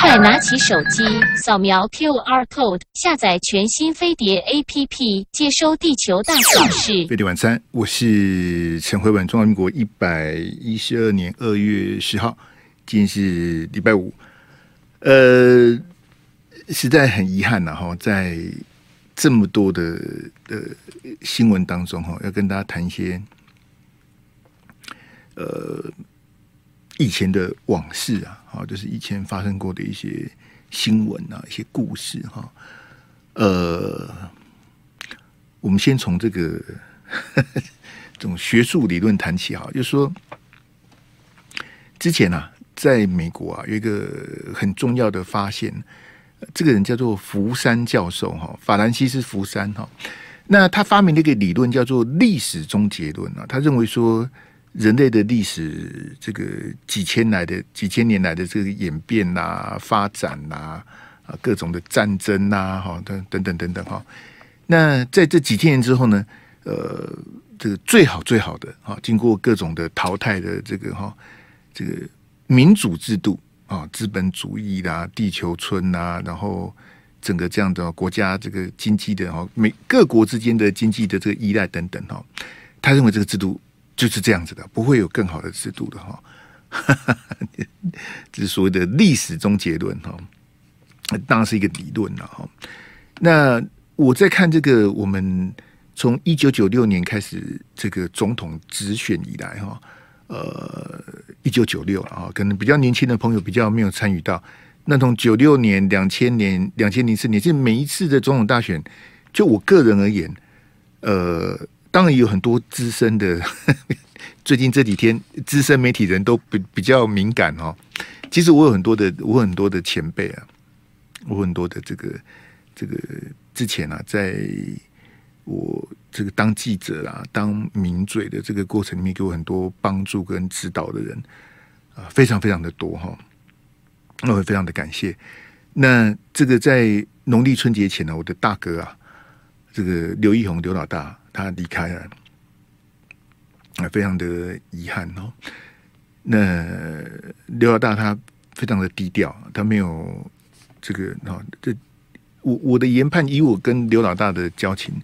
快拿起手机，扫描 QR code，下载全新飞碟 APP，接收地球大小事。飞碟晚餐，我是陈辉文。中华民国一百一十二年二月十号，今天是礼拜五。呃，实在很遗憾呐，哈，在这么多的呃新闻当中，哈，要跟大家谈一些，呃。以前的往事啊，好，就是以前发生过的一些新闻啊，一些故事哈。呃，我们先从这个呵呵这种学术理论谈起哈，就是说，之前啊，在美国啊，有一个很重要的发现，这个人叫做福山教授哈，法兰西斯福山哈。那他发明了一个理论叫做历史终结论啊，他认为说。人类的历史，这个几千来的几千年来的这个演变呐、啊、发展呐啊，各种的战争呐，哈，等等等等等哈。那在这几千年之后呢，呃，这个最好最好的啊，经过各种的淘汰的这个哈，这个民主制度啊，资本主义啦、地球村呐，然后整个这样的国家这个经济的哈，每各国之间的经济的这个依赖等等哈，他认为这个制度。就是这样子的，不会有更好的制度的哈。这是所谓的历史终结论哈，当然是一个理论了哈。那我在看这个，我们从一九九六年开始这个总统直选以来哈，呃，一九九六啊，可能比较年轻的朋友比较没有参与到。那从九六年、两千年、两千零四年，这每一次的总统大选，就我个人而言，呃。当然有很多资深的，最近这几天资深媒体人都比比较敏感哦。其实我有很多的，我很多的前辈啊，我很多的这个这个之前啊，在我这个当记者啊、当名嘴的这个过程里面，给我很多帮助跟指导的人啊，非常非常的多哈。那我非常的感谢。那这个在农历春节前呢，我的大哥啊，这个刘奕弘刘老大。他离开了，啊，非常的遗憾哦。那刘老大他非常的低调，他没有这个哈。这我我的研判，以我跟刘老大的交情，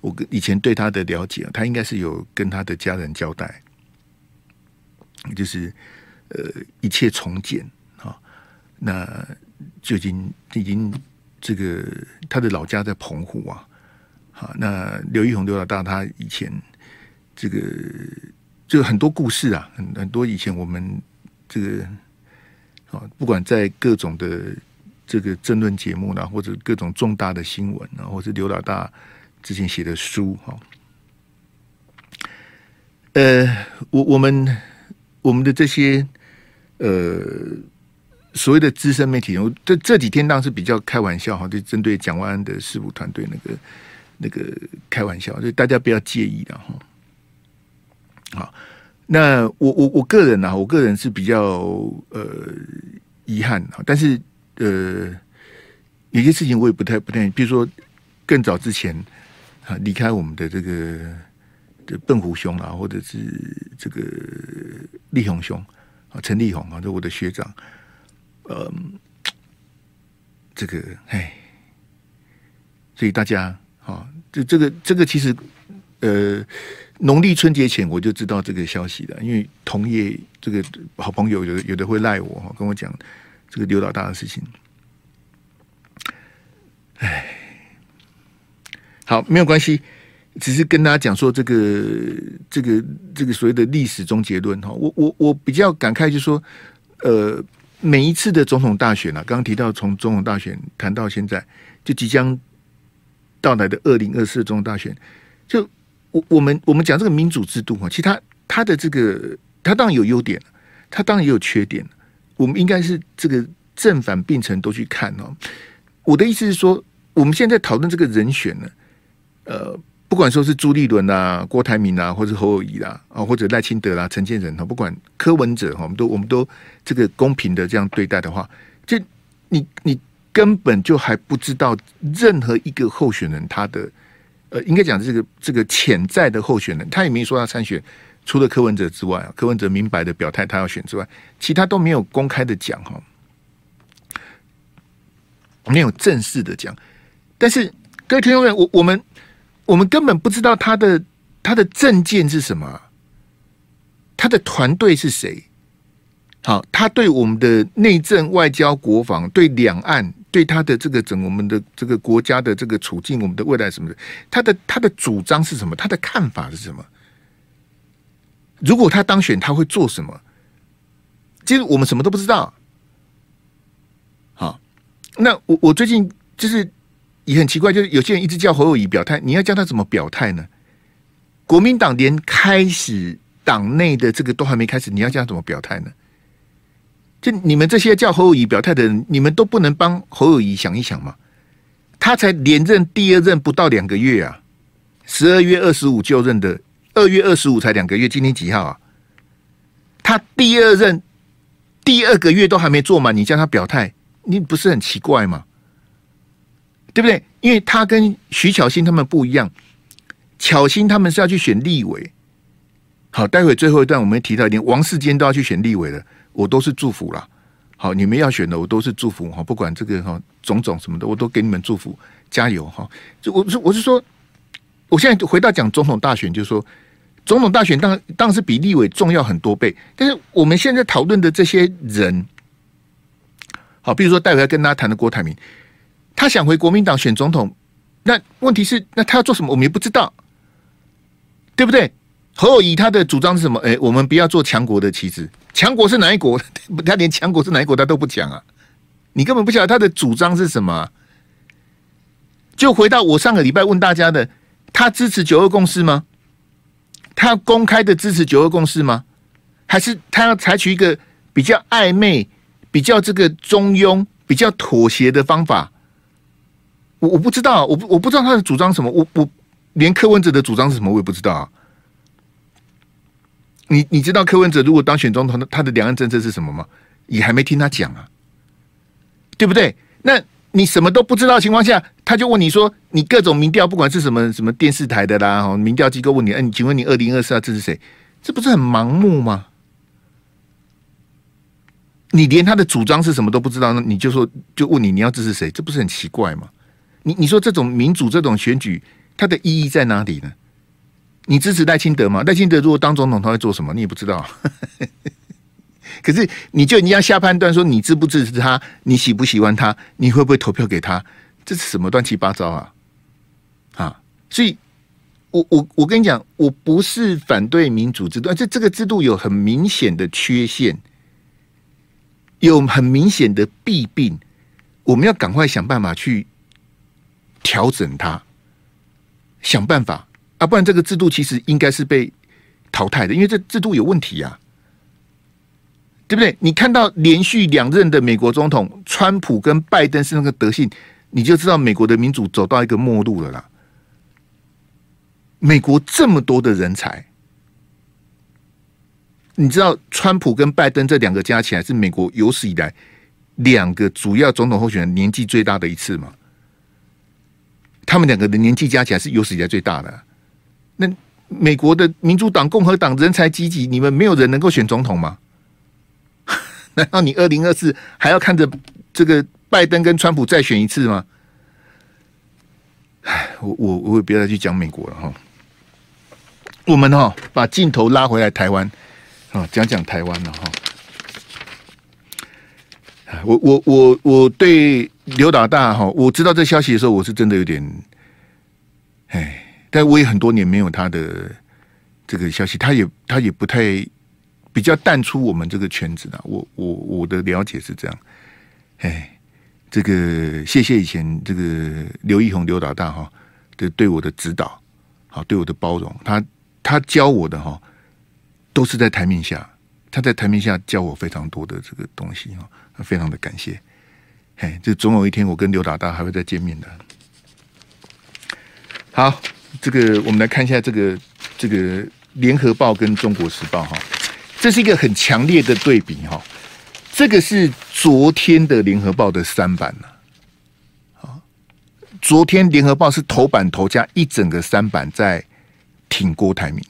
我跟以前对他的了解，他应该是有跟他的家人交代，就是呃一切从简啊。那就已经已经这个他的老家在澎湖啊。好，那刘奕弘刘老大他以前这个就很多故事啊，很很多以前我们这个啊，不管在各种的这个争论节目呢，或者各种重大的新闻啊，或者刘老大之前写的书哈，呃，我我们我们的这些呃所谓的资深媒体人，这这几天当然是比较开玩笑哈，就针对蒋万安的事务团队那个。那个开玩笑，所以大家不要介意的哈。好，那我我我个人呢、啊，我个人是比较呃遗憾哈，但是呃有些事情我也不太不太，比如说更早之前啊离开我们的这个的笨虎兄啊，或者是这个力宏兄啊，陈力宏啊，就我的学长，呃，这个哎，所以大家。啊，这这个这个其实，呃，农历春节前我就知道这个消息了，因为同业这个好朋友有有的会赖我哈，跟我讲这个刘老大的事情。哎，好，没有关系，只是跟大家讲说这个这个这个所谓的历史终结论哈，我我我比较感慨，就是说，呃，每一次的总统大选啊，刚刚提到从总统大选谈到现在，就即将。到来的二零二四总统大选，就我我们我们讲这个民主制度哈，其实它它的这个它当然有优点，它当然也有缺点。我们应该是这个正反并存都去看哦。我的意思是说，我们现在讨论这个人选呢，呃，不管说是朱立伦啊、郭台铭啊，或者侯友宜啦啊，或者赖清德啦、陈建仁哈，不管柯文哲哈，我们都我们都这个公平的这样对待的话，就你你。根本就还不知道任何一个候选人他的呃，应该讲这个这个潜在的候选人，他也没说要参选，除了柯文哲之外啊，柯文哲明白的表态他要选之外，其他都没有公开的讲哈。没有正式的讲。但是各位听众们，我我们我们根本不知道他的他的政见是什么，他的团队是谁？好，他对我们的内政、外交、国防、对两岸、对他的这个整我们的这个国家的这个处境、我们的未来什么的，他的他的主张是什么？他的看法是什么？如果他当选，他会做什么？其实我们什么都不知道。好，那我我最近就是也很奇怪，就是有些人一直叫侯友谊表态，你要叫他怎么表态呢？国民党连开始党内的这个都还没开始，你要叫他怎么表态呢？就你们这些叫侯友谊表态的人，你们都不能帮侯友谊想一想吗？他才连任第二任不到两个月啊，十二月二十五就任的。二月二十五才两个月，今天几号啊？他第二任第二个月都还没做满，你叫他表态，你不是很奇怪吗？对不对？因为他跟徐巧芯他们不一样，巧芯他们是要去选立委。好，待会最后一段我们提到一点，王世坚都要去选立委了，我都是祝福了。好，你们要选的我都是祝福哈，不管这个哈种种什么的，我都给你们祝福，加油哈！就我是我是说，我现在回到讲总统大选，就是说。总统大选当当然是比立委重要很多倍，但是我们现在讨论的这些人，好，比如说待会要跟大家谈的郭台铭，他想回国民党选总统，那问题是，那他要做什么？我们也不知道，对不对？侯友宜他的主张是什么？哎，我们不要做强国的棋子，强国是哪一国？他连强国是哪一国他都不讲啊！你根本不晓得他的主张是什么。就回到我上个礼拜问大家的，他支持九二共识吗？他公开的支持九二共识吗？还是他要采取一个比较暧昧、比较这个中庸、比较妥协的方法？我我不知道，我我不知道他的主张什么，我我连柯文哲的主张是什么我也不知道啊。你你知道柯文哲如果当选总统，他的两岸政策是什么吗？也还没听他讲啊，对不对？那。你什么都不知道情况下，他就问你说：“你各种民调，不管是什么什么电视台的啦，民调机构问你，哎，请问你二零二四要支持谁？这不是很盲目吗？你连他的主张是什么都不知道，那你就说就问你你要支持谁？这不是很奇怪吗？你你说这种民主这种选举，它的意义在哪里呢？你支持赖清德吗？赖清德如果当总统，他会做什么？你也不知道。”可是，你就你要下判断说，你支不支持他，你喜不喜欢他，你会不会投票给他？这是什么乱七八糟啊？啊！所以，我我我跟你讲，我不是反对民主制度，而这这个制度有很明显的缺陷，有很明显的弊病，我们要赶快想办法去调整它，想办法啊！不然这个制度其实应该是被淘汰的，因为这制度有问题呀。对不对？你看到连续两任的美国总统川普跟拜登是那个德性，你就知道美国的民主走到一个末路了啦。美国这么多的人才，你知道川普跟拜登这两个加起来是美国有史以来两个主要总统候选人年纪最大的一次吗？他们两个的年纪加起来是有史以来最大的。那美国的民主党、共和党人才济济，你们没有人能够选总统吗？难道你二零二四还要看着这个拜登跟川普再选一次吗？唉，我我我也不要再去讲美国了哈。我们哈把镜头拉回来台湾啊，讲讲台湾了哈。我我我我对刘老大哈，我知道这消息的时候，我是真的有点唉，但我也很多年没有他的这个消息，他也他也不太。比较淡出我们这个圈子的，我我我的了解是这样，哎，这个谢谢以前这个刘奕弘刘老大哈的对我的指导，好对我的包容，他他教我的哈都是在台面下，他在台面下教我非常多的这个东西哈，非常的感谢，哎，这总有一天我跟刘老大还会再见面的。好，这个我们来看一下这个这个联合报跟中国时报哈。这是一个很强烈的对比哈，这个是昨天的联合报的三版呢，啊，昨天联合报是头版头加一整个三版在挺郭台铭，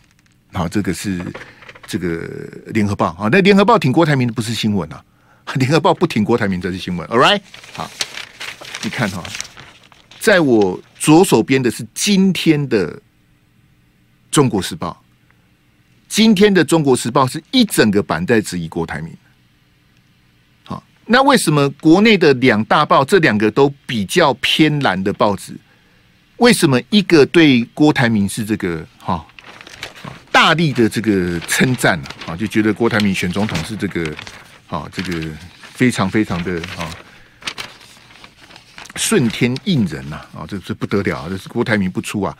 好，这个是这个联合报。啊，那联合报挺郭台铭不是新闻啊，联合报不挺郭台铭这是新闻，All right，好，你看哈，在我左手边的是今天的《中国时报》，今天的《中国时报》是一整个版在质疑郭台铭。好，那为什么国内的两大报这两个都比较偏蓝的报纸，为什么一个对郭台铭是这个哈大力的这个称赞啊？就觉得郭台铭选总统是这个啊，这个非常非常的啊。顺天应人呐，啊，这这不得了啊！这是郭台铭不出啊，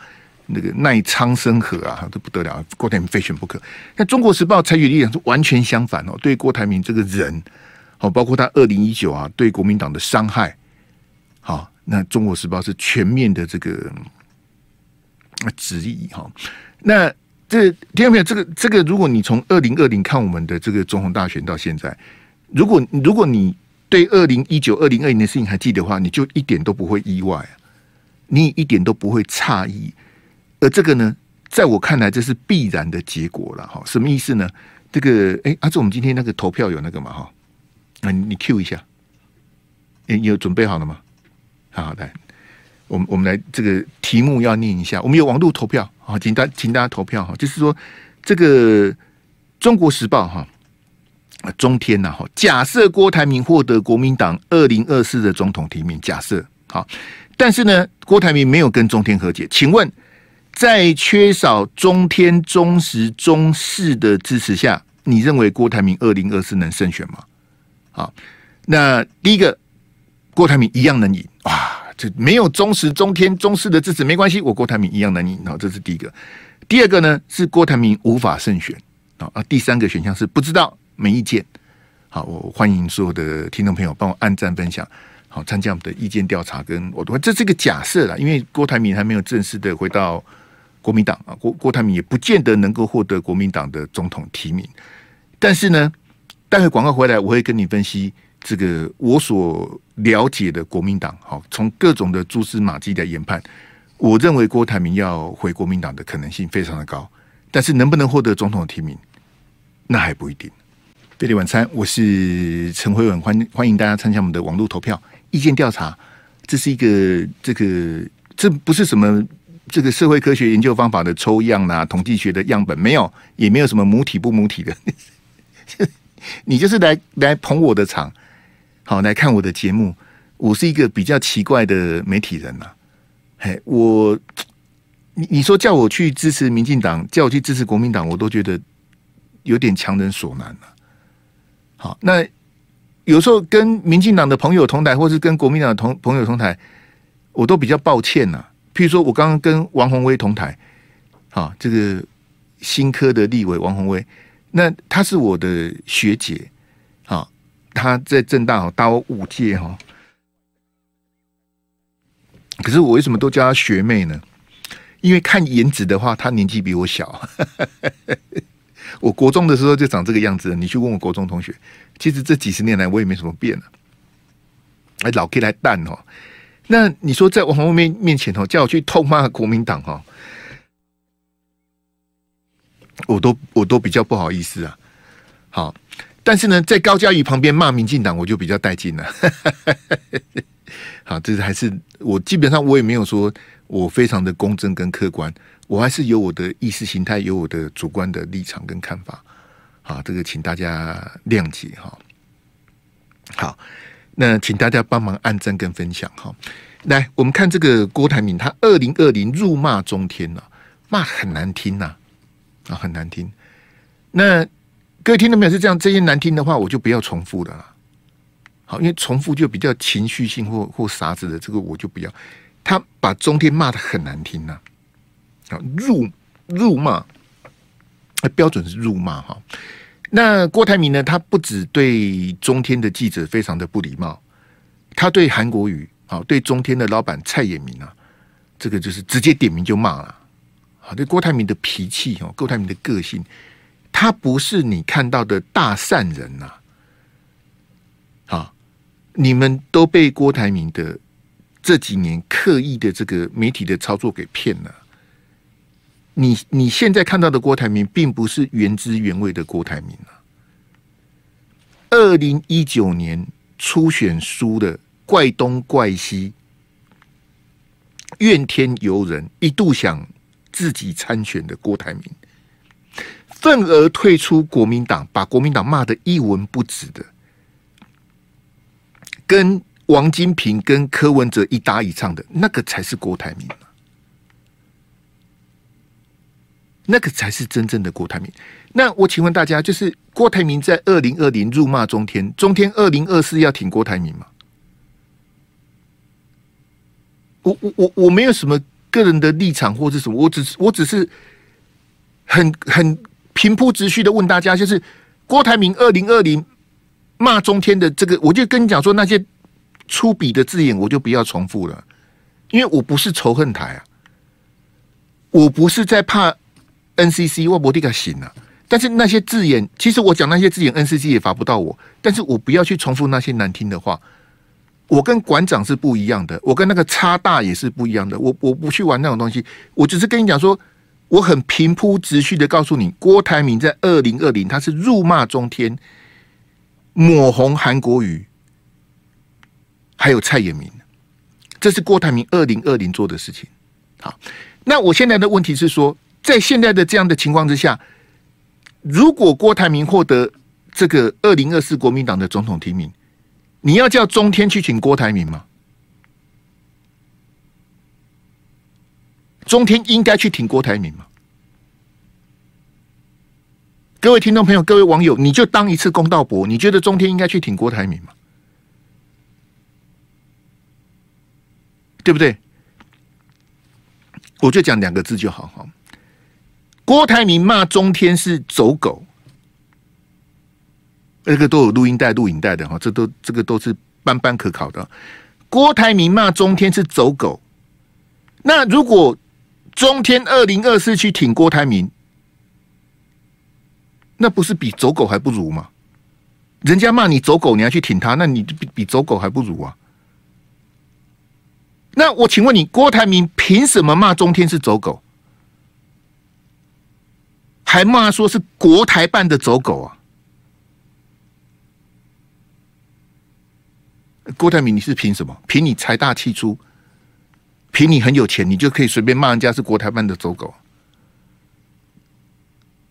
那个奈苍生何啊，这不得了，郭台铭非选不可。那《中国时报》采取力量是完全相反哦，对郭台铭这个人，好，包括他二零一九啊，对国民党的伤害，好，那《中国时报》是全面的这个质疑哈。那这听到没有？这个这个，如果你从二零二零看我们的这个总统大选到现在，如果如果你。对二零一九、二零二零的事情还记得的话，你就一点都不会意外，你一点都不会诧异。而这个呢，在我看来，这是必然的结果了哈。什么意思呢？这个哎，阿志，我们今天那个投票有那个嘛哈？那你 Q 一下，你有准备好了吗？好，好，来，我们我们来这个题目要念一下。我们有网络投票啊，请大请大家投票哈。就是说，这个《中国时报》哈。中天呐，哈，假设郭台铭获得国民党二零二四的总统提名，假设好，但是呢，郭台铭没有跟中天和解，请问，在缺少中天、忠实、中视的支持下，你认为郭台铭二零二四能胜选吗？好，那第一个，郭台铭一样能赢，啊，这没有忠实、中天、中视的支持没关系，我郭台铭一样能赢，好，这是第一个。第二个呢，是郭台铭无法胜选，啊，第三个选项是不知道。没意见，好，我欢迎所有的听众朋友帮我按赞分享，好，参加我们的意见调查。跟我的这是个假设啦，因为郭台铭还没有正式的回到国民党啊，郭郭台铭也不见得能够获得国民党的总统提名。但是呢，待会广告回来，我会跟你分析这个我所了解的国民党，好，从各种的蛛丝马迹的研判，我认为郭台铭要回国民党的可能性非常的高，但是能不能获得总统提名，那还不一定。飞碟晚餐，我是陈辉文，欢欢迎大家参加我们的网络投票意见调查。这是一个这个，这不是什么这个社会科学研究方法的抽样呐、啊，统计学的样本没有，也没有什么母体不母体的。你就是来来捧我的场，好来看我的节目。我是一个比较奇怪的媒体人呐、嘿，我你你说叫我去支持民进党，叫我去支持国民党，我都觉得有点强人所难了、好，那有时候跟民进党的朋友同台，或是跟国民党的同朋友同台，我都比较抱歉呐、譬如说，我刚刚跟王鸿威同台，好，这个新科的立委王鸿威，那他是我的学姐，好，他在政大哦，大我五届哈。可是我为什么都叫她学妹呢？因为看颜值的话，她年纪比我小。我国中的时候就长这个样子，你去问我国中同学，其实这几十年来我也没什么变了，哎，老 K 来蛋哦。那你说在王鸿薇面前哦，叫我去痛骂国民党哈，我都我都比较不好意思啊。好，但是呢，在高嘉瑜旁边骂民进党，我就比较带劲了。好，这是还是我基本上我也没有说我非常的公正跟客观。我还是有我的意识形态，有我的主观的立场跟看法，好，这个请大家谅解哈。好，那请大家帮忙按赞跟分享哈。来，我们看这个郭台铭，他二零二零辱骂中天呐，骂很难听呐，啊，很难听。那各位听到没有？是这样，这些难听的话，我就不要重复了。好，因为重复就比较情绪性或或啥子的，这个我就不要。他把中天骂得很难听呐。啊辱辱骂，标准是辱骂哈。那郭台铭呢？他不止对中天的记者非常的不礼貌，他对韩国瑜啊，对中天的老板蔡衍明啊，这个就是直接点名就骂了。好，对郭台铭的脾气哦，郭台铭的个性，他不是你看到的大善人呐。啊，你们都被郭台铭的这几年刻意的这个媒体的操作给骗了。你你现在看到的郭台铭，并不是原汁原味的郭台铭啊！二零一九年初选输的，怪东怪西，怨天尤人，一度想自己参选的郭台铭，愤而退出国民党，把国民党骂得一文不值的，跟王金平、跟柯文哲一搭一唱的那个才是郭台铭，那个才是真正的郭台铭。那我请问大家，就是郭台铭在二零二零辱骂中天，中天二零二四要挺郭台铭吗？我我我我没有什么个人的立场或者什么，我只是我只是很很平铺直叙的问大家，就是郭台铭二零二零骂中天的这个，我就跟你讲说那些粗鄙的字眼，我就不要重复了，因为我不是仇恨台啊，我不是在怕 NCC 我不这个行啊，但是那些字眼，其实我讲那些字眼，NCC 也罚不到我，但是我不要去重复那些难听的话。我跟馆长是不一样的，我跟那个差大也是不一样的。我我不去玩那种东西，我只是跟你讲说，我很平铺直叙的告诉你，郭台铭在二零二零他是辱骂中天，抹红韩国瑜，还有蔡衍明，这是郭台铭二零二零做的事情。好，那我现在的问题是说，在现在的这样的情况之下，如果郭台铭获得这个二零二四国民党的总统提名，你要叫中天去请郭台铭吗？中天应该去挺郭台铭吗？各位听众朋友，各位网友，你就当一次公道伯，你觉得中天应该去挺郭台铭吗？对不对？我就讲两个字就好哈。郭台铭骂中天是走狗。这个都有录音带、录影带的哈，这都这个都是斑斑可考的。郭台铭骂中天是走狗，那如果中天二零二四去挺郭台铭，那不是比走狗还不如吗？人家骂你走狗，你还去挺他，那你比比走狗还不如啊？那我请问你，郭台铭凭什么骂中天是走狗，还骂说是国台办的走狗啊？郭台铭，你是凭什么？凭你财大气粗，凭你很有钱，你就可以随便骂人家是国台办的走狗？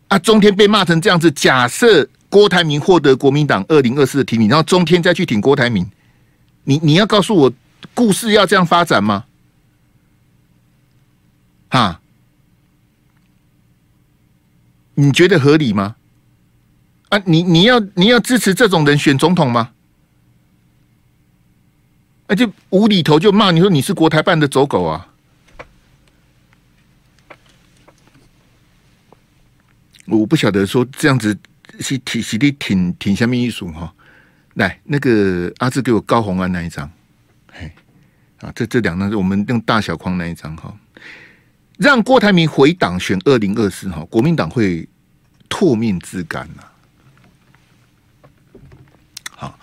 啊，中天被骂成这样子，假设郭台铭获得国民党二零二四的提名，然后中天再去挺郭台铭，你你要告诉我，故事要这样发展吗？哈？你觉得合理吗？啊，你你要你要支持这种人选总统吗？那就无厘头就骂你说你是国台办的走狗啊！我不晓得说这样子是体系的挺挺下面一数哈。来，那个阿志给我高红安那一张，嘿，啊，这这两张是我们用大小框那一张哈，让郭台铭回党选二零二四哈，国民党会唾面自干呐。好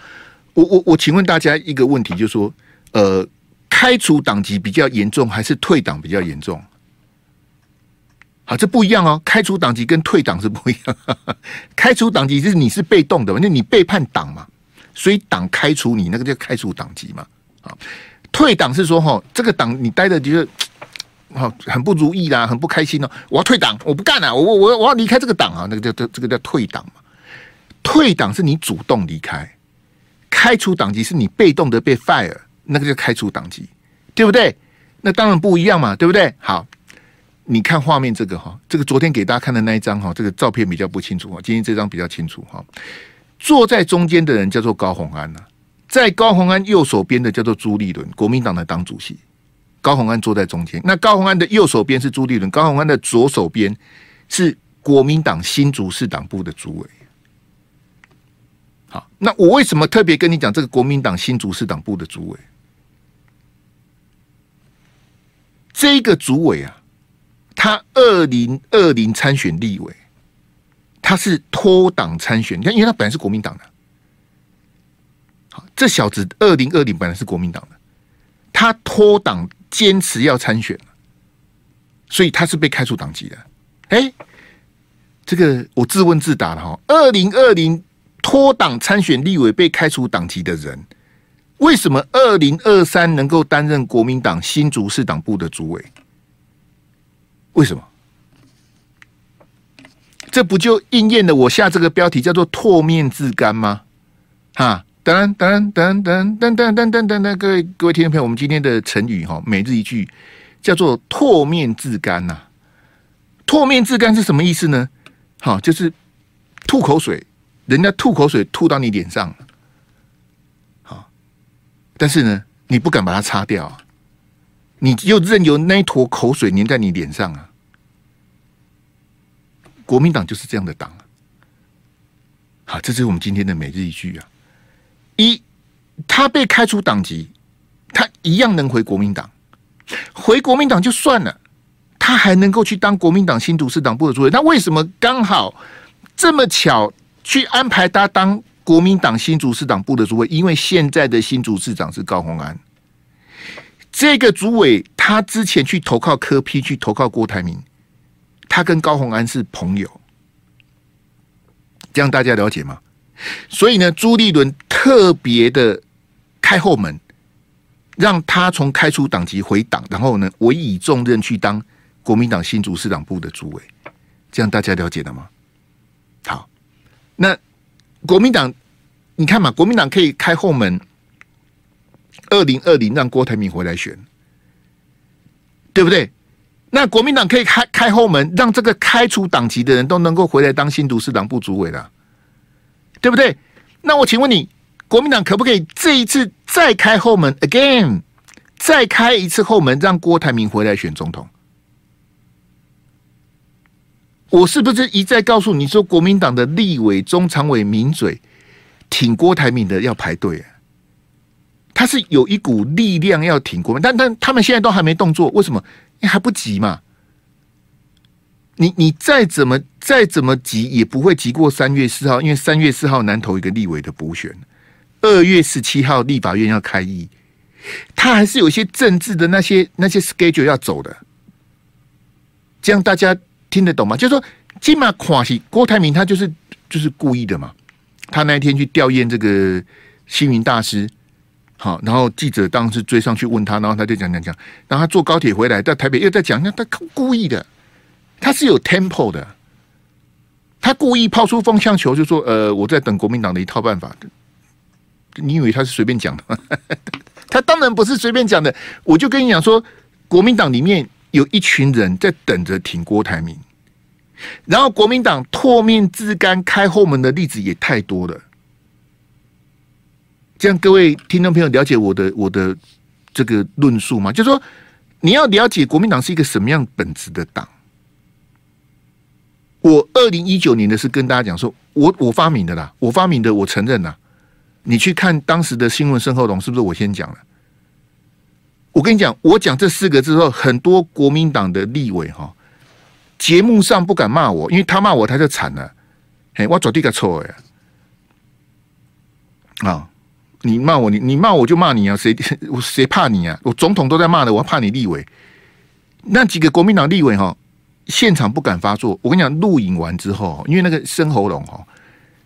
我我我，请问大家一个问题，就是说，呃，开除党籍比较严重，还是退党比较严重？好，这不一样哦。开除党籍跟退党是不一样。开除党籍就是你是被动的，嘛你背叛党嘛，所以党开除你，那个叫开除党籍嘛。啊，退党是说，哈，这个党你待的就是，好很不如意啦，很不开心哦，我要退党，我不干了，我我我要离开这个党啊，那个叫这这个叫退党嘛。退党是你主动离开。开除党籍是你被动的被 fire，那个叫开除党籍，对不对？那当然不一样嘛，对不对？好，你看画面这个哈，这个昨天给大家看的那一张哈，这个照片比较不清楚哈，今天这张比较清楚哈。坐在中间的人叫做高虹安呐，在高虹安右手边的叫做朱立伦，国民党的党主席。高虹安坐在中间，那高虹安的右手边是朱立伦，高虹安的左手边是国民党新竹市党部的主委。好，那我为什么特别跟你讲这个国民党新竹市党部的主委？这个主委啊，他二零二零参选立委，他是脱党参选。你看，因为他本来是国民党的，好，这小子二零二零本来是国民党的，他脱党坚持要参选，所以他是被开除党籍的。哎，这个我自问自答了哈，二零二零。脱党参选立委被开除党籍的人，为什么二零二三能够担任国民党新竹市党部的主委？为什么？这不就应验了我下这个标题叫做“唾面自干”吗？哈，等等等等等等等等等，各位各位听众朋友，我们今天的成语哈，每日一句叫做“唾面自干”呐。唾面自干是什么意思呢？好，就是吐口水，人家吐口水吐到你脸上，好，但是呢，你不敢把它擦掉，你又任由那一坨口水粘在你脸上啊。国民党就是这样的党，好，这是我们今天的每日一句啊。一，他被开除党籍，他一样能回国民党，回国民党就算了，他还能够去当国民党新竹市党部的主委。那为什么刚好这么巧去安排他当国民党新竹市党部的主委？因为现在的新竹市长是高虹安，这个主委他之前去投靠柯批去投靠郭台铭。他跟高虹安是朋友，这样大家了解吗？所以呢，朱立伦特别的开后门，让他从开除党籍回党，然后呢，委以重任去当国民党新竹市党部的主委，这样大家了解了吗？好，那国民党，你看嘛，国民党可以开后门，二零二零让郭台铭回来选，对不对？那国民党可以开开后门，让这个开除党籍的人都能够回来当新竹市党部主委的，对不对？那我请问你，国民党可不可以这一次再开后门？Again，再开一次后门，让郭台铭回来选总统？我是不是一再告诉你说，国民党的立委、中常委、名嘴挺郭台铭的要排队？他是有一股力量要挺国民，但但他们现在都还没动作，为什么？你还不急嘛？你你再怎么再怎么急，也不会急过三月四号，因为三月四号南投一个立委的补选，二月十七号立法院要开议，他还是有一些政治的那些那些 schedule 要走的，这样大家听得懂吗？就是说，金马垮西郭台铭他就是就是故意的嘛，他那一天去吊唁这个星云大师。好，然后记者当时追上去问他，然后他就讲讲讲，然后他坐高铁回来到台北又在讲，那他故意的，他是有 tempo 的，他故意抛出风向球，就说呃，我在等国民党的一套办法。你以为他是随便讲的吗？他当然不是随便讲的。我就跟你讲说，国民党里面有一群人在等着挺郭台铭，然后国民党唾面自干开后门的例子也太多了。这样各位听众朋友了解我的我的这个论述吗？就是说，你要了解国民党是一个什么样本质的党。我二零一九年的是跟大家讲说，我我发明的啦，我发明的，我承认啦。你去看当时的新闻深后龙，是不是我先讲了？我跟你讲，我讲这四个字之后，很多国民党的立委哈，节目上不敢骂我，因为他骂我他就惨了。嘿，我绝对个错呀，啊。你骂我，你你骂我就骂你啊！谁我谁怕你啊？我总统都在骂的，我怕你立委。那几个国民党立委哈，现场不敢发作。我跟你讲，录影完之后，因为那个深喉咙哈，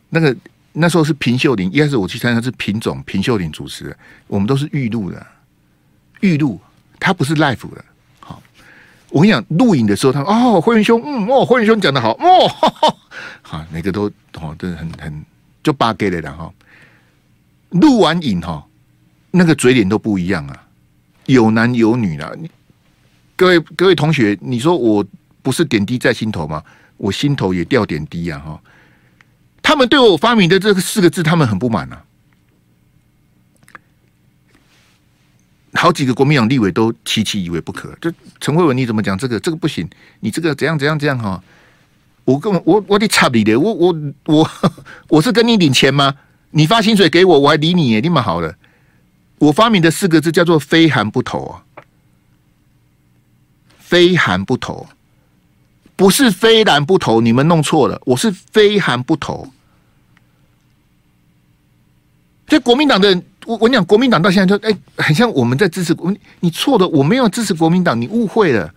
那个那时候是平秀玲，一开始我去参加是平总平秀玲主持的，我们都是预录的，预录，他不是 l i f e 的。好，我跟你讲，录影的时候，他哦，辉元兄，嗯，哦，辉元兄讲的好，哦，好，每个都哦，真的很很就八给的了哈。录完影哈，那个嘴脸都不一样啊，有男有女的。各位各位同学，你说我不是点滴在心头吗？我心头也掉点滴啊！哈，他们对我发明的这四个字，他们很不满啊。好几个国民党立委都期期以为不可，就陈慧文你怎么讲这个？这个不行，你这个怎样怎样怎样哈？我根本我我得插你的，我我我我是跟你领钱吗？你发薪水给我，我还理你耶？你蛮好的。我发明的四个字叫做“非韩不投”啊，“非韩不投”，不是“非蓝不投”，你们弄错了。我是“非韩不投”。这国民党的，我我跟你讲，国民党到现在就哎，很像我们在支持国。你错的，我没有支持国民党，你误会了。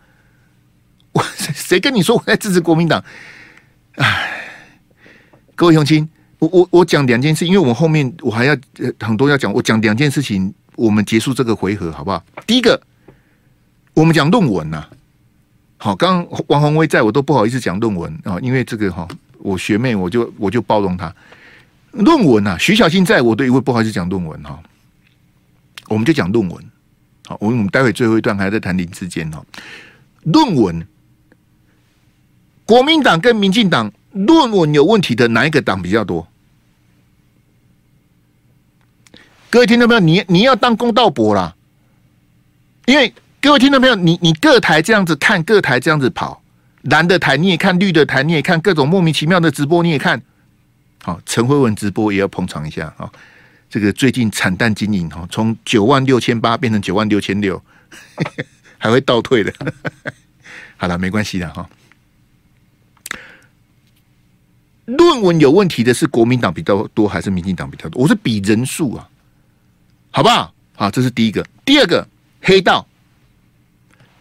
我 谁跟你说我在支持国民党？哎，各位乡亲。我我我讲两件事，因为我们后面我还要很多要讲，我讲两件事情，我们结束这个回合好不好？第一个，我们讲论文呐、好，刚刚王宏威在我都不好意思讲论文啊，因为这个哈，我学妹我就我就包容她。论文呐，徐小新在我都也会不好意思讲论文哈。我们就讲论文。好，我们待会最后一段还在谈林智坚哈。论文，国民党跟民进党论文有问题的哪一个党比较多？各位听到没有？你你要当公道伯啦，因为各位听到没有？你你各台这样子看，各台这样子跑，蓝的台你也看，绿的台你也看，各种莫名其妙的直播你也看。好，陈慧文直播也要捧场一下啊！这个最近惨淡经营哈，从九万六千八变成九万六千六，还会倒退的。好了，没关系的哈。论文有问题的是国民党比较多还是民进党比较多？我是比人数啊。好不好？好，这是第一个。第二个黑道，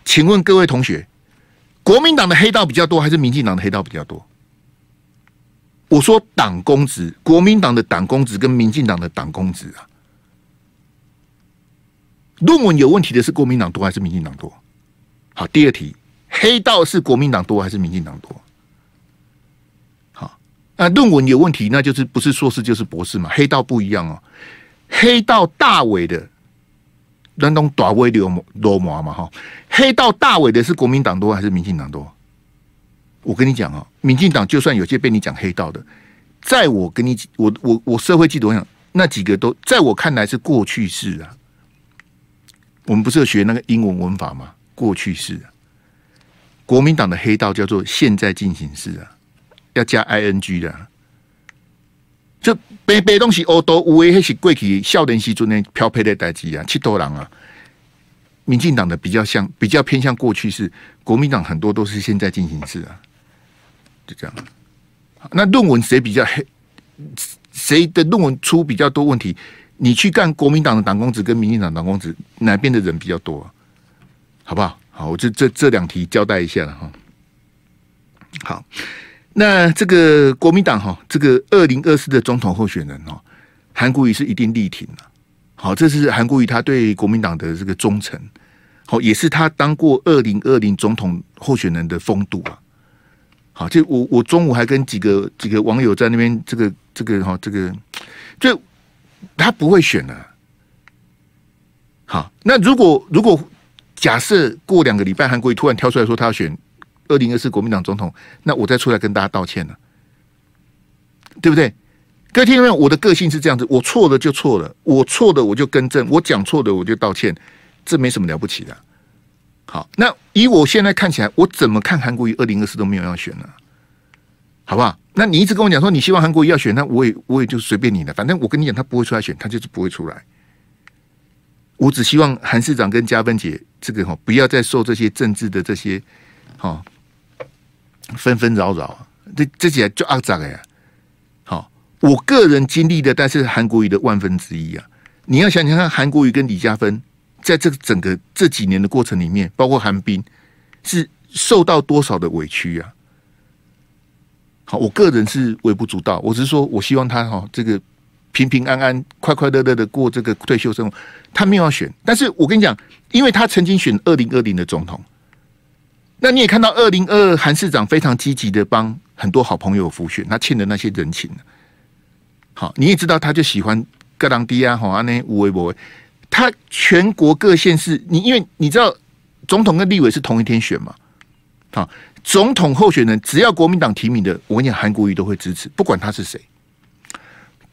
请问各位同学，国民党的黑道比较多，还是民进党的黑道比较多？我说党公职，国民党的党公职跟民进党的党公职啊，论文有问题的是国民党多还是民进党多？好，第二题，黑道是国民党多还是民进党多？好，那论文有问题，那就是不是硕士就是博士嘛？黑道不一样哦。黑道大尾的，那种大威流罗麻嘛哈。黑道大尾的是国民党多还是民进党多？我跟你讲啊，民进党就算有些被你讲黑道的，在我跟你我我我社会记得我想那几个都在我看来是过去式啊。我们不是有学那个英文文法吗？过去式啊。国民党的黑道叫做现在进行式啊，要加 ing 的。背背东西哦，都有诶，那是过去少年时阵的漂配的代志啊，七多人啊。民进党的比较像，比较偏向过去式，国民党很多都是现在进行式啊，就这样。那论文谁比较黑？谁的论文出比较多问题？你去干国民党的党公子跟民进党党公子，哪边的人比较多啊？好不好？好，我就这这两题交代一下了哈。好。那这个国民党哈，这个二零二四的总统候选人哦，韩国瑜是一定力挺的。好，这是韩国瑜他对国民党的这个忠诚，好，也是他当过二零二零总统候选人的风度啊。好，就我我中午还跟几个几个网友在那边这个这个哈这个，就他不会选了。好，那如果如果假设过两个礼拜，韩国瑜突然跳出来说他要选。二零二四国民党总统，那我再出来跟大家道歉了，对不对？各位听众？我的个性是这样子，我错了就错了，我错的我就更正，我讲错的我就道歉，这没什么了不起的。好，那以我现在看起来，我怎么看韩国瑜二零二四都没有要选呢？好不好？那你一直跟我讲说你希望韩国瑜要选，那我也我也就随便你了。反正我跟你讲，他不会出来选，他就是不会出来。我只希望韩市长跟嘉芬姐这个哈，不要再受这些政治的这些哈。纷纷扰扰，这这起来就阿杂呀！好，我个人经历的，但是韩国瑜的万分之一啊！你要想想看，韩国瑜跟李嘉芬在这整个这几年的过程里面，包括韩冰，是受到多少的委屈啊？好，我个人是微不足道，我只是说我希望他哈，这个平平安安、快快乐乐的过这个退休生活。他没有要选，但是我跟你讲，因为他曾经选二零二零的总统。那你也看到，二零二二韩市长非常积极的帮很多好朋友辅选，他欠的那些人情。好，你也知道，他就喜欢各当地啊，好啊，那无微不微。他全国各县市，你因为你知道，总统跟立委是同一天选嘛？好，总统候选人只要国民党提名的，我跟你讲，韩国瑜都会支持，不管他是谁，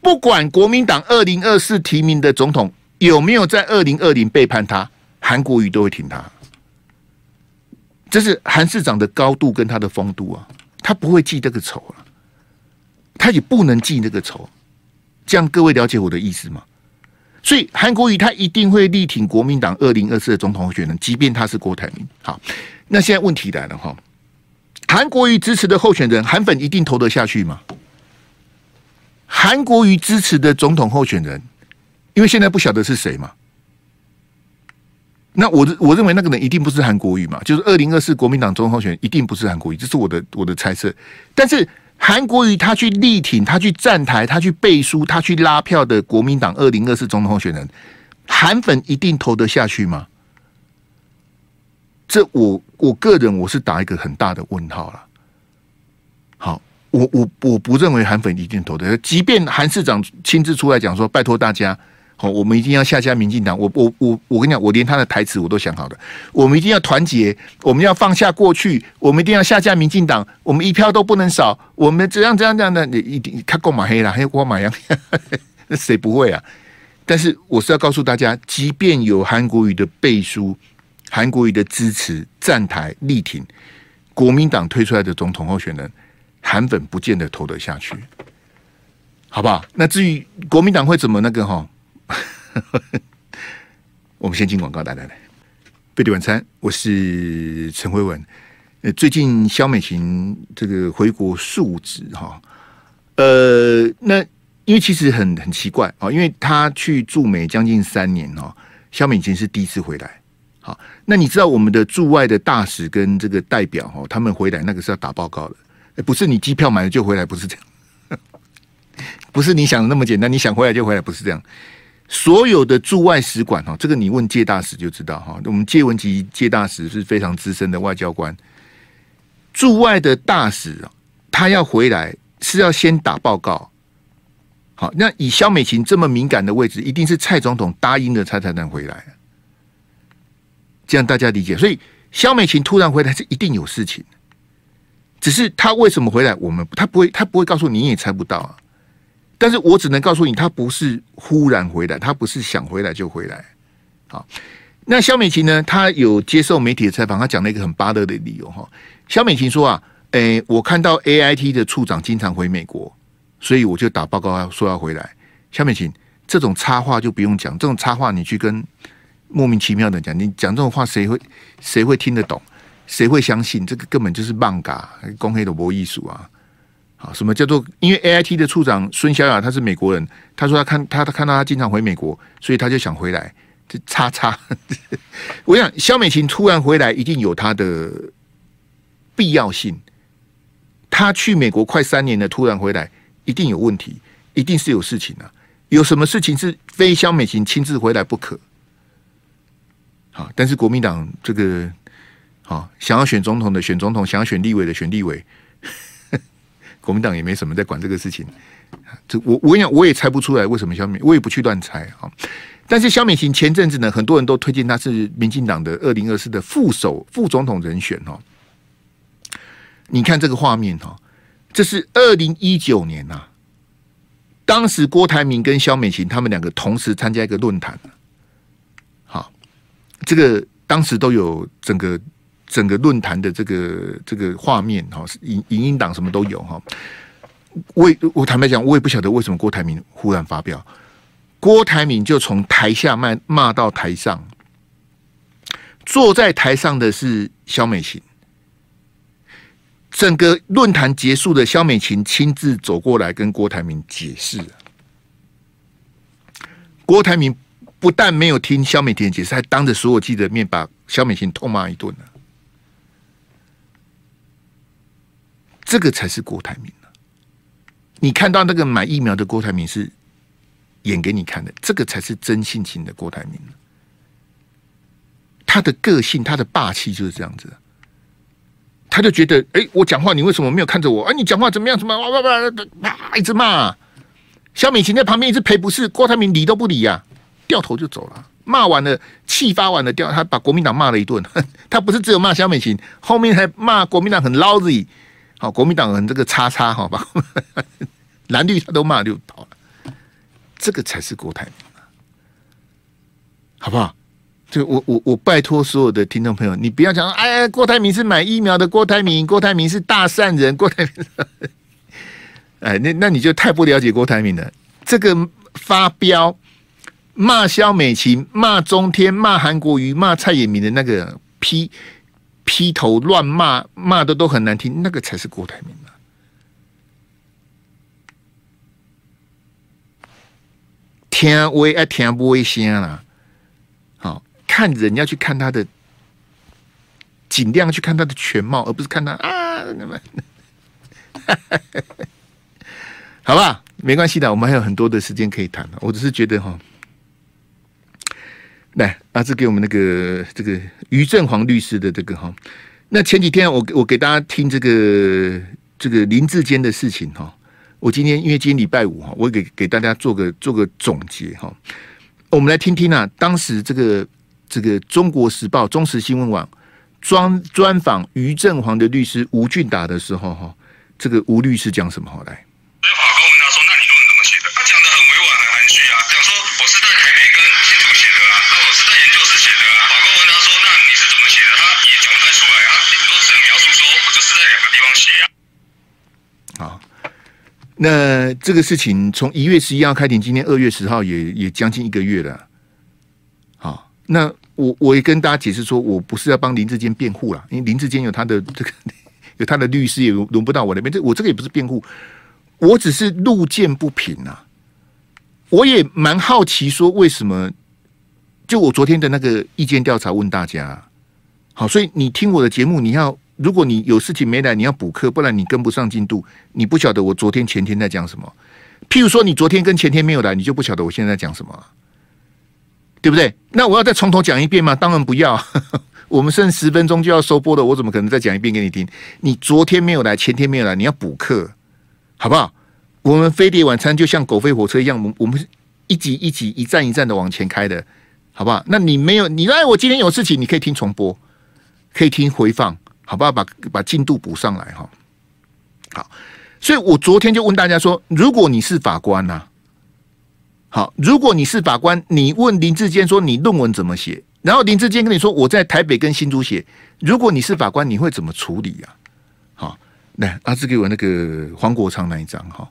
不管国民党二零二四提名的总统有没有在二零二零背叛他，韩国瑜都会挺他。这是韩市长的高度跟他的风度啊，他不会记这个仇啊，他也不能记那个仇，这样各位了解我的意思吗？所以韩国瑜他一定会力挺国民党二零二四的总统候选人，即便他是郭台铭。好，那现在问题来了哈，韩国瑜支持的候选人，韩粉一定投得下去吗？韩国瑜支持的总统候选人，因为现在不晓得是谁嘛。那我我认为那个人一定不是韩国瑜嘛，就是二零二四国民党总统候选人一定不是韩国瑜，这是我的我的猜测。但是韩国瑜他去力挺，他去站台，他去背书，他去拉票的国民党二零二四总统候选人，韩粉一定投得下去吗？这我我个人我是打一个很大的问号了。好，我我我不认为韩粉一定投得，即便韩市长亲自出来讲说，拜托大家。好，我们一定要下架民进党。我我我我跟你讲，我连他的台词我都想好了。我们一定要团结，我们要放下过去，我们一定要下架民进党。我们一票都不能少。我们这样这样这样的，你一定他够马黑了，还有光马样，那谁不会啊？但是我是要告诉大家，即便有韩国瑜的背书，韩国瑜的支持，站台力挺国民党推出来的总统候选人，韩粉不见得投得下去，好不好？那至于国民党会怎么那个哈？我们先进广告，来来来，贝蒂晚餐，我是陈辉文。呃，最近萧美琴这个回国述职哈，呃，那因为其实很很奇怪啊，因为他去驻美将近三年哦，萧美琴是第一次回来。好，那你知道我们的驻外的大使跟这个代表哈，他们回来那个是要打报告的，不是你机票买了就回来，不是这样，不是你想的那么简单，你想回来就回来，不是这样。所有的驻外使馆哈，这个你问介大使就知道哈。我们介文汲介大使是非常资深的外交官，驻外的大使他要回来是要先打报告。好，那以萧美琴这么敏感的位置，一定是蔡总统答应了他才能回来，这样大家理解。所以萧美琴突然回来是一定有事情，只是他为什么回来，我们他不会他不会告诉你，你也猜不到啊。但是我只能告诉你，他不是忽然回来，他不是想回来就回来。好，那萧美琴呢？他有接受媒体的采访，他讲了一个很芭乐的理由哈。萧美琴说啊，诶、我看到 AIT 的处长经常回美国，所以我就打报告说要回来。萧美琴这种插话就不用讲，这种插话你去跟莫名其妙的讲，你讲这种话谁会谁会听得懂？谁会相信？这个根本就是漫嘎，公黑的博艺术啊！好，什么叫做？因为 A I T 的处长孙小雅他是美国人，他说他看他他看到他经常回美国，所以他就想回来。这叉叉，我想萧美琴突然回来，一定有他的必要性。他去美国快三年了，突然回来，一定有问题，一定是有事情啊。有什么事情是非萧美琴亲自回来不可？好，但是国民党这个好想要选总统的选总统，想要选立委的选立委。国民党也没什么在管这个事情，这我我跟你讲，我也猜不出来为什么萧美，我也不去乱猜啊。但是萧美琴前阵子呢，很多人都推荐他是民进党的二零二四的副手、副总统人选哦。你看这个画面哈，这是二零一九年呐，当时郭台铭跟萧美琴他们两个同时参加一个论坛，好，这个当时都有整个。整个论坛的这个这个画面哈，影影音档什么都有哈。我我坦白讲，我也不晓得为什么郭台铭忽然发飙。郭台铭就从台下骂骂到台上，坐在台上的是萧美琴。整个论坛结束的萧美琴亲自走过来跟郭台铭解释。郭台铭不但没有听萧美琴的解释，还当着所有记者面把萧美琴痛骂一顿。这个才是郭台铭呢！你看到那个买疫苗的郭台铭是演给你看的，这个才是真性情的郭台铭。他的个性，他的霸气就是这样子。他就觉得，哎，我讲话你为什么没有看着我？啊，你讲话怎么样？怎么样？哇哇哇！一直骂，萧美琴在旁边一直赔不是，郭台铭理都不理呀、啊，掉头就走了。骂完了，气发完了，掉他把国民党骂了一顿。他不是只有骂萧美琴，后面还骂国民党很 lousy。好，国民党人这个叉叉，好吧，蓝绿他都骂就跑了，这个才是郭台铭，好不好？就我我我拜托所有的听众朋友，你不要讲，哎，郭台铭是买疫苗的，郭台铭，郭台铭是大善人，郭台铭，哎，那那你就太不了解郭台铭了。这个发飙骂萧美琴、骂中天、骂韩国瑜、骂蔡衍明的那个批。劈头乱骂，骂的都很难听，那个才是郭台铭啊！听威爱听不威声啦，好看人要去看他的，尽量去看他的全貌，而不是看他啊那么 好吧，没关系的，我们还有很多的时间可以谈。我只是觉得哈，来，阿志给我们那个这个于正煌律师的这个哈，那前几天我我给大家听这个这个林志坚的事情哈，我今天因为今天礼拜五哈，我给给大家做个做个总结哈，我们来听听啊，当时这个这个中国时报、中时新闻网。专专访于正煌的律师吴俊达的时候，哈，这个吴律师讲什么？好来，那这个事情从一月十一号开庭，今天二月十号也也将近一个月了。好，那。我我也跟大家解释说，我不是要帮林志坚辩护啦，因为林志坚有他的这个 有他的律师，也轮不到我那边。这我这个也不是辩护，我只是路见不平呐。我也蛮好奇，说为什么？就我昨天的那个意见调查问大家，好，所以你听我的节目，你要如果你有事情没来，你要补课，不然你跟不上进度，你不晓得我昨天前天在讲什么。譬如说，你昨天跟前天没有来，你就不晓得我现在讲什么。对不对？那我要再从头讲一遍吗？当然不要。我们剩十分钟就要收播了，我怎么可能再讲一遍给你听？你昨天没有来，前天没有来，你要补课，好不好？我们飞碟晚餐就像狗飞火车一样，我们我们一集一集、一站一站的往前开的，好不好？那你没有，你哎，我今天有事情，你可以听重播，可以听回放，好不好？把把进度补上来哈。好，所以我昨天就问大家说，如果你是法官呐、啊？好，如果你是法官，你问林志坚说你论文怎么写，然后林志坚跟你说我在台北跟新竹写，如果你是法官，你会怎么处理呀、啊？好，来阿志给我那个黄国昌那一张哈，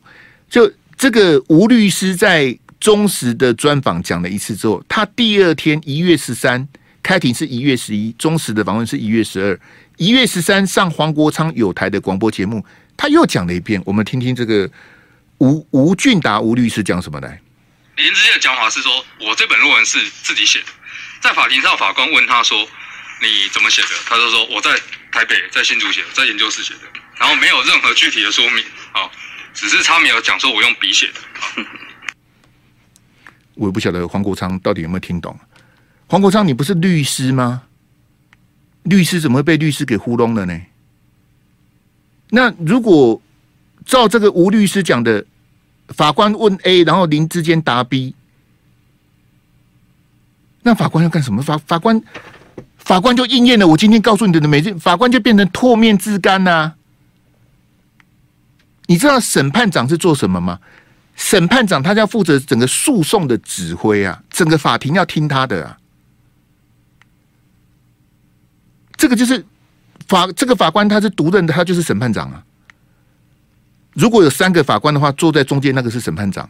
就这个吴律师在忠实的专访讲了一次之后，他第二天一月十三开庭是一月十一，中时的访问是一月十二，一月十三上黄国昌有台的广播节目，他又讲了一遍，我们听听这个吴吴俊达吴律师讲什么来。林志坚的讲法是说，我这本论文是自己写的。在法庭上，法官问他说：“你怎么写的？”他就说：“我在台北，在新竹写的，在研究室写的。”然后没有任何具体的说明啊，只是他没有讲说我用笔写的。我也不晓得黄国昌到底有没有听懂。黄国昌，你不是律师吗？律师怎么会被律师给糊弄了呢？那如果照这个吴律师讲的，法官问 A，然后林智坚答 B，那法官要干什么？法法官法官就应验了我今天告诉你的每日，法官就变成唾面自干呐、你知道审判长是做什么吗？审判长他要负责整个诉讼的指挥啊，整个法庭要听他的啊。这个就是法，这个法官他是独任的，他就是审判长啊。如果有三个法官的话，坐在中间那个是审判长；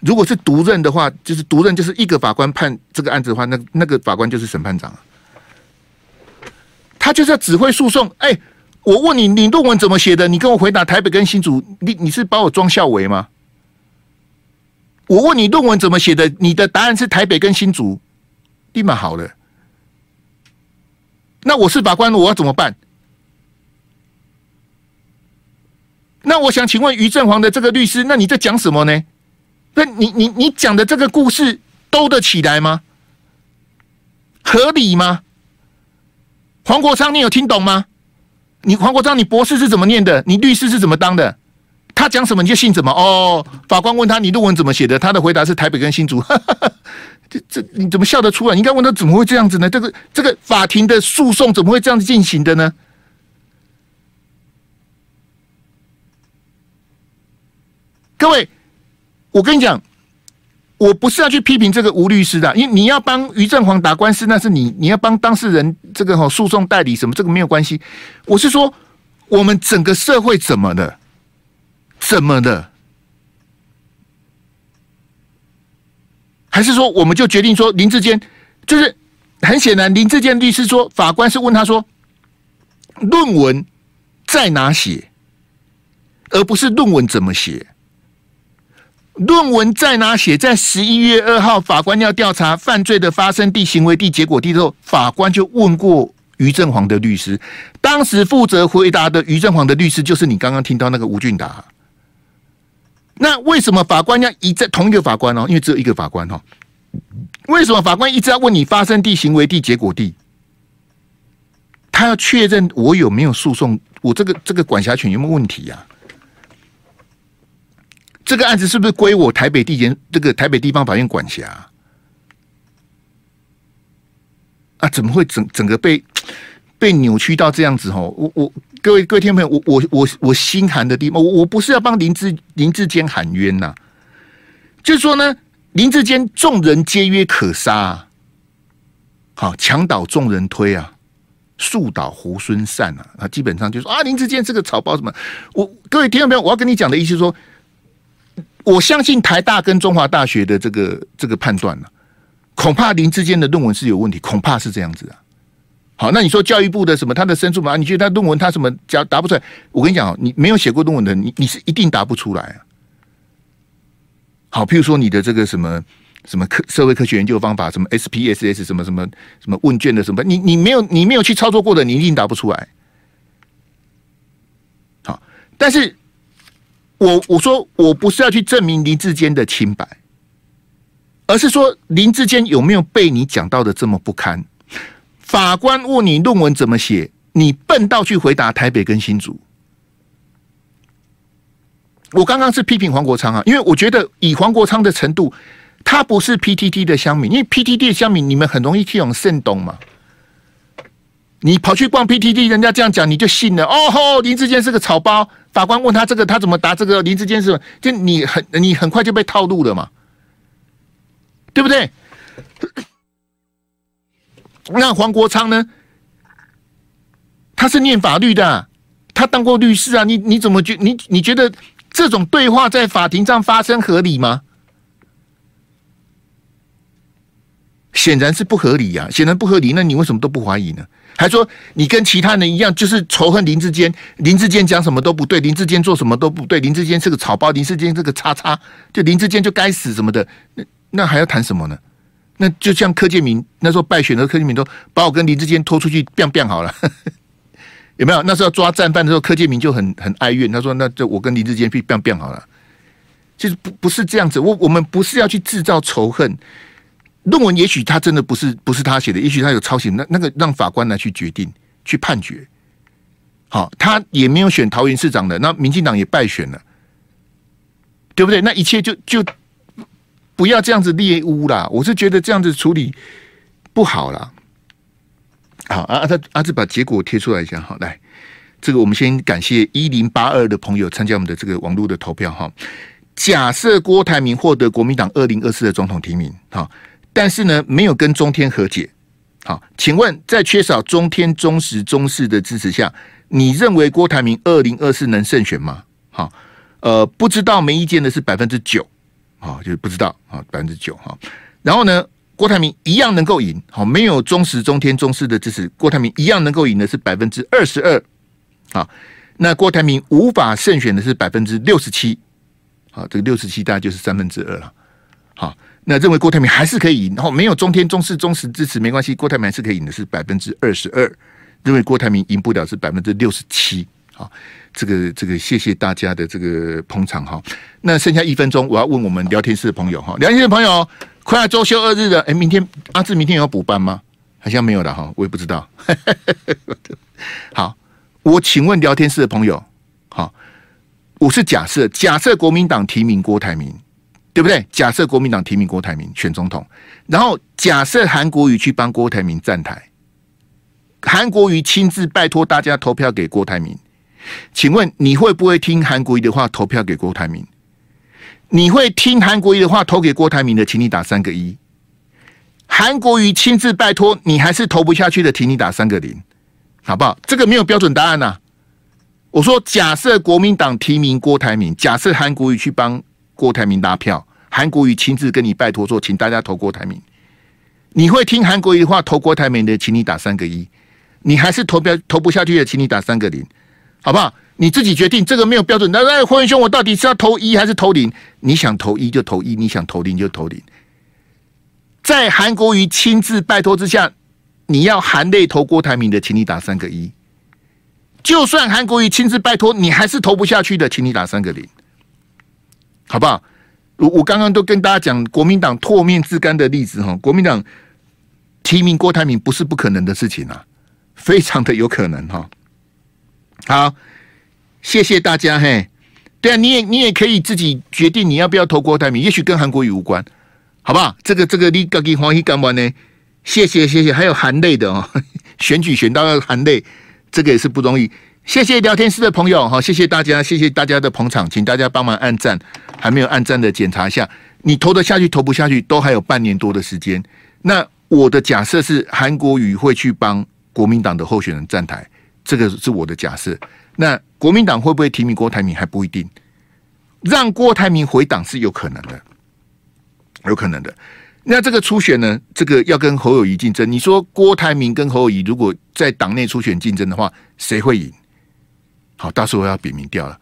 如果是独任的话，就是独任就是一个法官判这个案子的话，那那个法官就是审判长。他就是要指挥诉讼。哎，我问你，你论文怎么写的？你跟我回答台北跟新竹，你你是把我装校尉吗？我问你论文怎么写的？你的答案是台北跟新竹，立马好了。那我是法官，我要怎么办？那我想请问于正煌的这个律师，那你在讲什么呢？那你你你讲的这个故事兜得起来吗？合理吗？黄国昌，你有听懂吗？你黄国昌，你博士是怎么念的？你律师是怎么当的？他讲什么你就信什么？哦，法官问他你论文怎么写的？他的回答是台北跟新竹。这这你怎么笑得出来？你应该问他怎么会这样子呢？这个这个法庭的诉讼怎么会这样子进行的呢？各位，我跟你讲，我不是要去批评这个吴律师的，因为你要帮于正煌打官司，那是你你要帮当事人这个哈诉讼代理什么，这个没有关系。我是说，我们整个社会怎么了？怎么了？还是说，我们就决定说林志坚就是很显然，林志坚律师说，法官是问他说，论文在哪写，而不是论文怎么写。论文在哪写？在十一月二号，法官要调查犯罪的发生地、行为地、结果地之后，法官就问过于正煌的律师，当时负责回答的于正煌的律师就是你刚刚听到那个吴俊达。那为什么法官要一再同一个法官哦？因为只有一个法官哦。为什么法官一直要问你发生地、行为地、结果地？他要确认我有没有诉讼，我这个这个管辖权有没有问题呀、这个案子是不是归我台北地检这个台北地方法院管辖？啊，怎么会整整个被被扭曲到这样子？哦，我我各位各位听众朋友，我我我我心寒的地方，我我不是要帮林志林志坚喊冤呐、就是说呢，林志坚众人皆曰可杀、啊，好墙倒众人推啊，树倒猢狲散啊，啊，基本上就是说啊，林志坚这个草包什么？我各位听众朋友，我要跟你讲的意思是说，我相信台大跟中华大学的这个这个判断呢、啊。恐怕林志坚的论文是有问题，恐怕是这样子啊。好，那你说教育部的什么他的申诉嘛？你觉得他论文他什么答答不出来？我跟你讲，你没有写过论文的，你你是一定答不出来啊。好，譬如说你的这个什么什么科社会科学研究方法，什么 SPSS 什么什么什么问卷的什么，你你没有你没有去操作过的，你一定答不出来。好，但是我我说我不是要去证明林志坚的清白。而是说林志坚有没有被你讲到的这么不堪？法官问你论文怎么写，你笨到去回答台北跟新竹。我刚刚是批评黄国昌啊，因为我觉得以黄国昌的程度，他不是 PTT 的乡民，因为 PTT 的乡民你们很容易去用煽动嘛。你跑去逛 PTT，人家这样讲你就信了。哦吼，林志坚是个草包。法官问他这个，他怎么答这个？林志坚是，就你很你很快就被套路了嘛。对不对？那黄国昌呢？他是念法律的，他当过律师啊。你你怎么觉你你觉得这种对话在法庭上发生合理吗？显然是不合理呀，显然不合理。那你为什么都不怀疑呢？还说你跟其他人一样，就是仇恨林志坚，林志坚讲什么都不对，林志坚做什么都不对，林志坚是个草包，林志坚这个叉叉，就林志坚就该死什么的。那那还要谈什么呢？那就像柯建铭那时候败选的柯建铭都把我跟林志坚拖出去变变好了，有没有？那时候抓战犯的时候，柯建铭就很很哀怨，他说：“那就我跟林志坚去变变好了。”其实不不是这样子，我我们不是要去制造仇恨。论文也许他真的不是不是他写的，也许他有抄袭，那那个让法官来去决定去判决。好，他也没有选桃园市长的，那民进党也败选了，对不对？那一切就就。不要这样子猎污啦！我是觉得这样子处理不好啦。好，阿阿阿志把结果贴出来一下。好，来，这个我们先感谢一零八二的朋友参加我们的这个网络的投票哈。假设郭台铭获得国民党二零二四的总统提名，好，但是呢没有跟中天和解。好，请问在缺少中天、忠实、中视的支持下，你认为郭台铭二零二四能胜选吗？好，呃，不知道没意见的是百分之九。啊，就是不知道啊，百分之九哈。然后呢，郭台铭一样能够赢，好，没有中实、中天、中视的支持，郭台铭一样能够赢的是百分之二十二。好，那郭台铭无法胜选的是百分之六十七。好，这个六十七大概就是三分之二了。好，那认为郭台铭还是可以赢，然后没有中天、中视、中时支持没关系，郭台铭还是可以赢的是百分之二十二。认为郭台铭赢不了是百分之六十七。好。这个这个，谢谢大家的这个捧场哈。那剩下一分钟，我要问我们聊天室的朋友哈。聊天室的朋友，快要周休二日了，哎，明天阿志明天有补班吗？好像没有了哈，我也不知道。好，我请问聊天室的朋友，好，我是假设，假设国民党提名郭台铭，对不对？假设国民党提名郭台铭选总统，然后假设韩国瑜去帮郭台铭站台，韩国瑜亲自拜托大家投票给郭台铭。请问你会不会听韩国瑜的话投票给郭台铭？你会听韩国瑜的话投给郭台铭的，请你打三个一。韩国瑜亲自拜托你还是投不下去的，请你打三个零，好不好？这个没有标准答案呐、我说假设国民党提名郭台铭，假设韩国瑜去帮郭台铭拉票，韩国瑜亲自跟你拜托说，请大家投郭台铭，你会听韩国瑜的话投郭台铭的，请你打三个一。你还是投票投不下去的，请你打三个零。好不好？你自己决定，这个没有标准。那那霍元兄，我到底是要投一还是投零？你想投一就投一，你想投零就投零。在韩国瑜亲自拜托之下，你要含泪投郭台铭的，请你打三个一；就算韩国瑜亲自拜托，你还是投不下去的，请你打三个零，好不好？我我刚刚都跟大家讲国民党唾面自干的例子哈，国民党提名郭台铭不是不可能的事情啊，非常的有可能哈。好，谢谢大家嘿。对啊，你也你也可以自己决定你要不要投郭台铭，也许跟韩国语无关，好不好？这个这个你自己欢喜干嘛呢？谢谢谢谢，还有含泪的哦，选举选到要含泪，这个也是不容易。谢谢聊天室的朋友哈，谢谢大家，谢谢大家的捧场，请大家帮忙按赞，还没有按赞的检查一下，你投得下去投不下去，都还有半年多的时间。那我的假设是韩国语会去帮国民党的候选人站台，这个是我的假设。那国民党会不会提名郭台铭还不一定，让郭台铭回党是有可能的，有可能的。那这个初选呢？这个要跟侯友谊竞争。你说郭台铭跟侯友谊如果在党内初选竞争的话，谁会赢？好，到时候要比名掉了，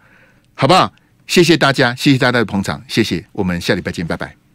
好不好？谢谢大家，谢谢大家的捧场，谢谢。我们下礼拜见，拜拜。